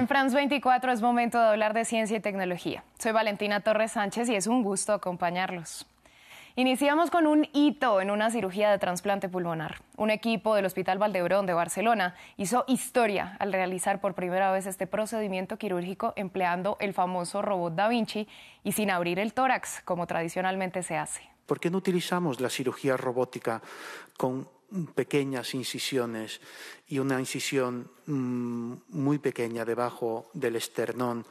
En France 24 es momento de hablar de ciencia y tecnología. Soy Valentina Torres Sánchez y es un gusto acompañarlos. Iniciamos con un hito en una cirugía de trasplante pulmonar. Un equipo del Hospital Valdebrón de Barcelona hizo historia al realizar por primera vez este procedimiento quirúrgico empleando el famoso robot Da Vinci y sin abrir el tórax, como tradicionalmente se hace. ¿Por qué no utilizamos la cirugía robótica con pequeñas incisiones y una incisión mm, muy pequeña debajo del esternón?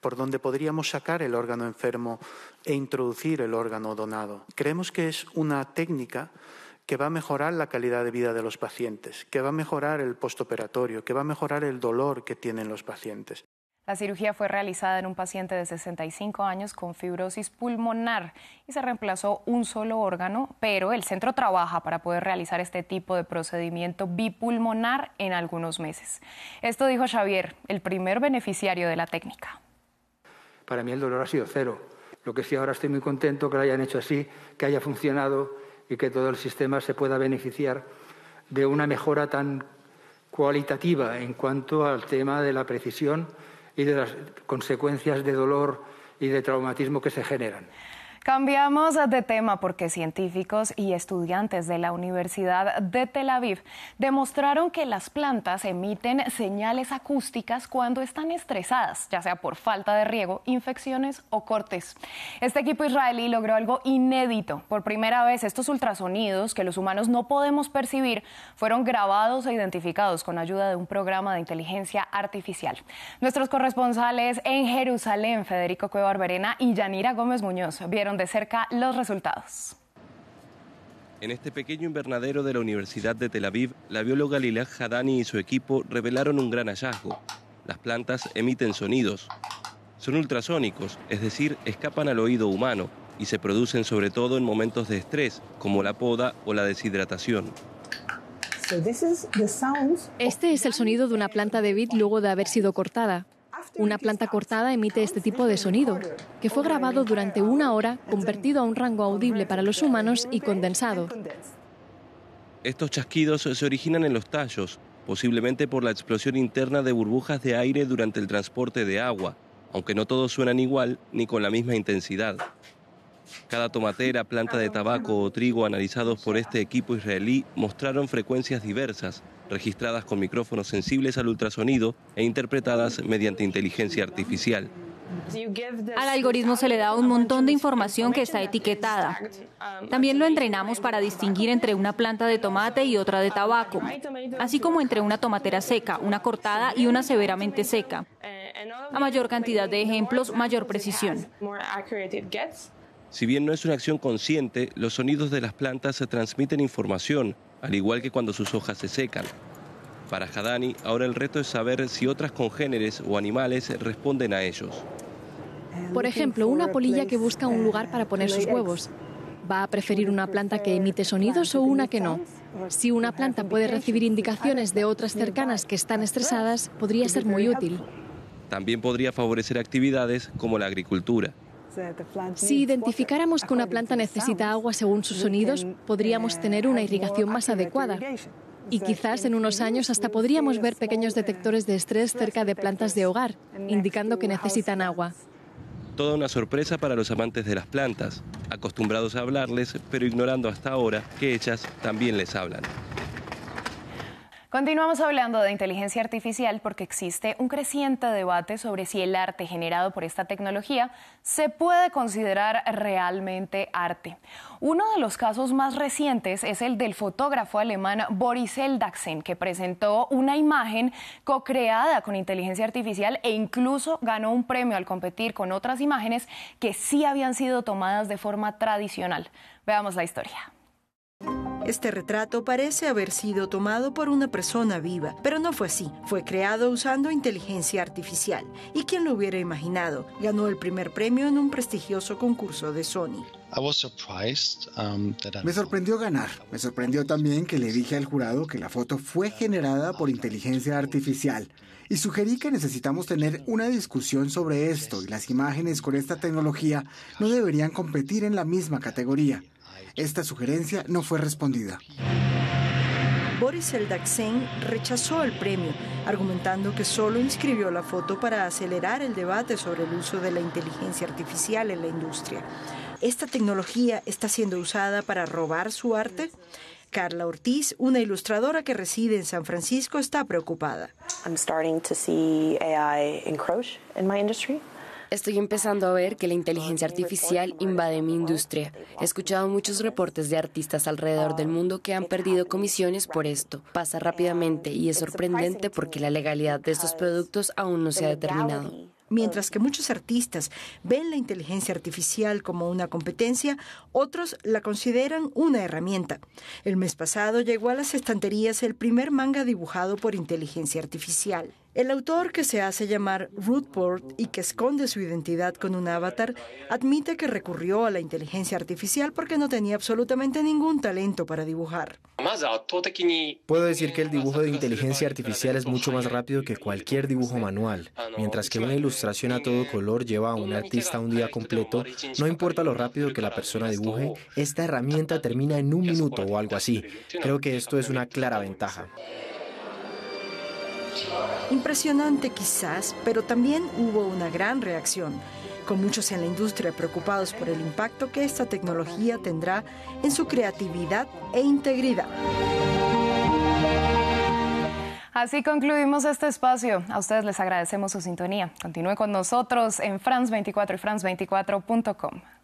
por donde podríamos sacar el órgano enfermo e introducir el órgano donado. Creemos que es una técnica que va a mejorar la calidad de vida de los pacientes, que va a mejorar el postoperatorio, que va a mejorar el dolor que tienen los pacientes. La cirugía fue realizada en un paciente de 65 años con fibrosis pulmonar y se reemplazó un solo órgano, pero el centro trabaja para poder realizar este tipo de procedimiento bipulmonar en algunos meses. Esto dijo Xavier, el primer beneficiario de la técnica para mí el dolor ha sido cero. Lo que sí ahora estoy muy contento que lo hayan hecho así, que haya funcionado y que todo el sistema se pueda beneficiar de una mejora tan cualitativa en cuanto al tema de la precisión y de las consecuencias de dolor y de traumatismo que se generan. Cambiamos de tema porque científicos y estudiantes de la Universidad de Tel Aviv demostraron que las plantas emiten señales acústicas cuando están estresadas, ya sea por falta de riego, infecciones o cortes. Este equipo israelí logró algo inédito. Por primera vez, estos ultrasonidos que los humanos no podemos percibir fueron grabados e identificados con ayuda de un programa de inteligencia artificial. Nuestros corresponsales en Jerusalén, Federico Cueva Verena y Yanira Gómez Muñoz, vieron de cerca los resultados. En este pequeño invernadero de la Universidad de Tel Aviv, la bióloga Lilach Hadani y su equipo revelaron un gran hallazgo. Las plantas emiten sonidos. Son ultrasónicos, es decir, escapan al oído humano y se producen sobre todo en momentos de estrés, como la poda o la deshidratación. Este es el sonido de una planta de vid luego de haber sido cortada. Una planta cortada emite este tipo de sonido, que fue grabado durante una hora, convertido a un rango audible para los humanos y condensado. Estos chasquidos se originan en los tallos, posiblemente por la explosión interna de burbujas de aire durante el transporte de agua, aunque no todos suenan igual ni con la misma intensidad. Cada tomatera, planta de tabaco o trigo analizados por este equipo israelí mostraron frecuencias diversas, registradas con micrófonos sensibles al ultrasonido e interpretadas mediante inteligencia artificial. Al algoritmo se le da un montón de información que está etiquetada. También lo entrenamos para distinguir entre una planta de tomate y otra de tabaco, así como entre una tomatera seca, una cortada y una severamente seca. A mayor cantidad de ejemplos, mayor precisión. Si bien no es una acción consciente, los sonidos de las plantas se transmiten información, al igual que cuando sus hojas se secan. Para Hadani, ahora el reto es saber si otras congéneres o animales responden a ellos. Por ejemplo, una polilla que busca un lugar para poner sus huevos. ¿Va a preferir una planta que emite sonidos o una que no? Si una planta puede recibir indicaciones de otras cercanas que están estresadas, podría ser muy útil. También podría favorecer actividades como la agricultura. Si identificáramos que una planta necesita agua según sus sonidos, podríamos tener una irrigación más adecuada. Y quizás en unos años hasta podríamos ver pequeños detectores de estrés cerca de plantas de hogar, indicando que necesitan agua. Toda una sorpresa para los amantes de las plantas, acostumbrados a hablarles, pero ignorando hasta ahora que ellas también les hablan. Continuamos hablando de inteligencia artificial porque existe un creciente debate sobre si el arte generado por esta tecnología se puede considerar realmente arte. Uno de los casos más recientes es el del fotógrafo alemán Boris Eldaxen, que presentó una imagen co-creada con inteligencia artificial e incluso ganó un premio al competir con otras imágenes que sí habían sido tomadas de forma tradicional. Veamos la historia. Este retrato parece haber sido tomado por una persona viva, pero no fue así. Fue creado usando inteligencia artificial. ¿Y quién lo hubiera imaginado? Ganó el primer premio en un prestigioso concurso de Sony. Um, Me sorprendió ganar. Me sorprendió también que le dije al jurado que la foto fue generada por inteligencia artificial. Y sugerí que necesitamos tener una discusión sobre esto y las imágenes con esta tecnología no deberían competir en la misma categoría. Esta sugerencia no fue respondida. Boris Eldaksen rechazó el premio, argumentando que solo inscribió la foto para acelerar el debate sobre el uso de la inteligencia artificial en la industria. ¿Esta tecnología está siendo usada para robar su arte? Carla Ortiz, una ilustradora que reside en San Francisco, está preocupada. Estoy empezando a ver que la inteligencia artificial invade mi industria. He escuchado muchos reportes de artistas alrededor del mundo que han perdido comisiones por esto. Pasa rápidamente y es sorprendente porque la legalidad de estos productos aún no se ha determinado. Mientras que muchos artistas ven la inteligencia artificial como una competencia, otros la consideran una herramienta. El mes pasado llegó a las estanterías el primer manga dibujado por inteligencia artificial. El autor, que se hace llamar Rootport y que esconde su identidad con un avatar, admite que recurrió a la inteligencia artificial porque no tenía absolutamente ningún talento para dibujar. Puedo decir que el dibujo de inteligencia artificial es mucho más rápido que cualquier dibujo manual, mientras que una ilustración a todo color lleva a un artista un día completo, no importa lo rápido que la persona dibuje, esta herramienta termina en un minuto o algo así. Creo que esto es una clara ventaja. Impresionante quizás, pero también hubo una gran reacción, con muchos en la industria preocupados por el impacto que esta tecnología tendrá en su creatividad e integridad. Así concluimos este espacio. A ustedes les agradecemos su sintonía. Continúe con nosotros en France24 y France24.com.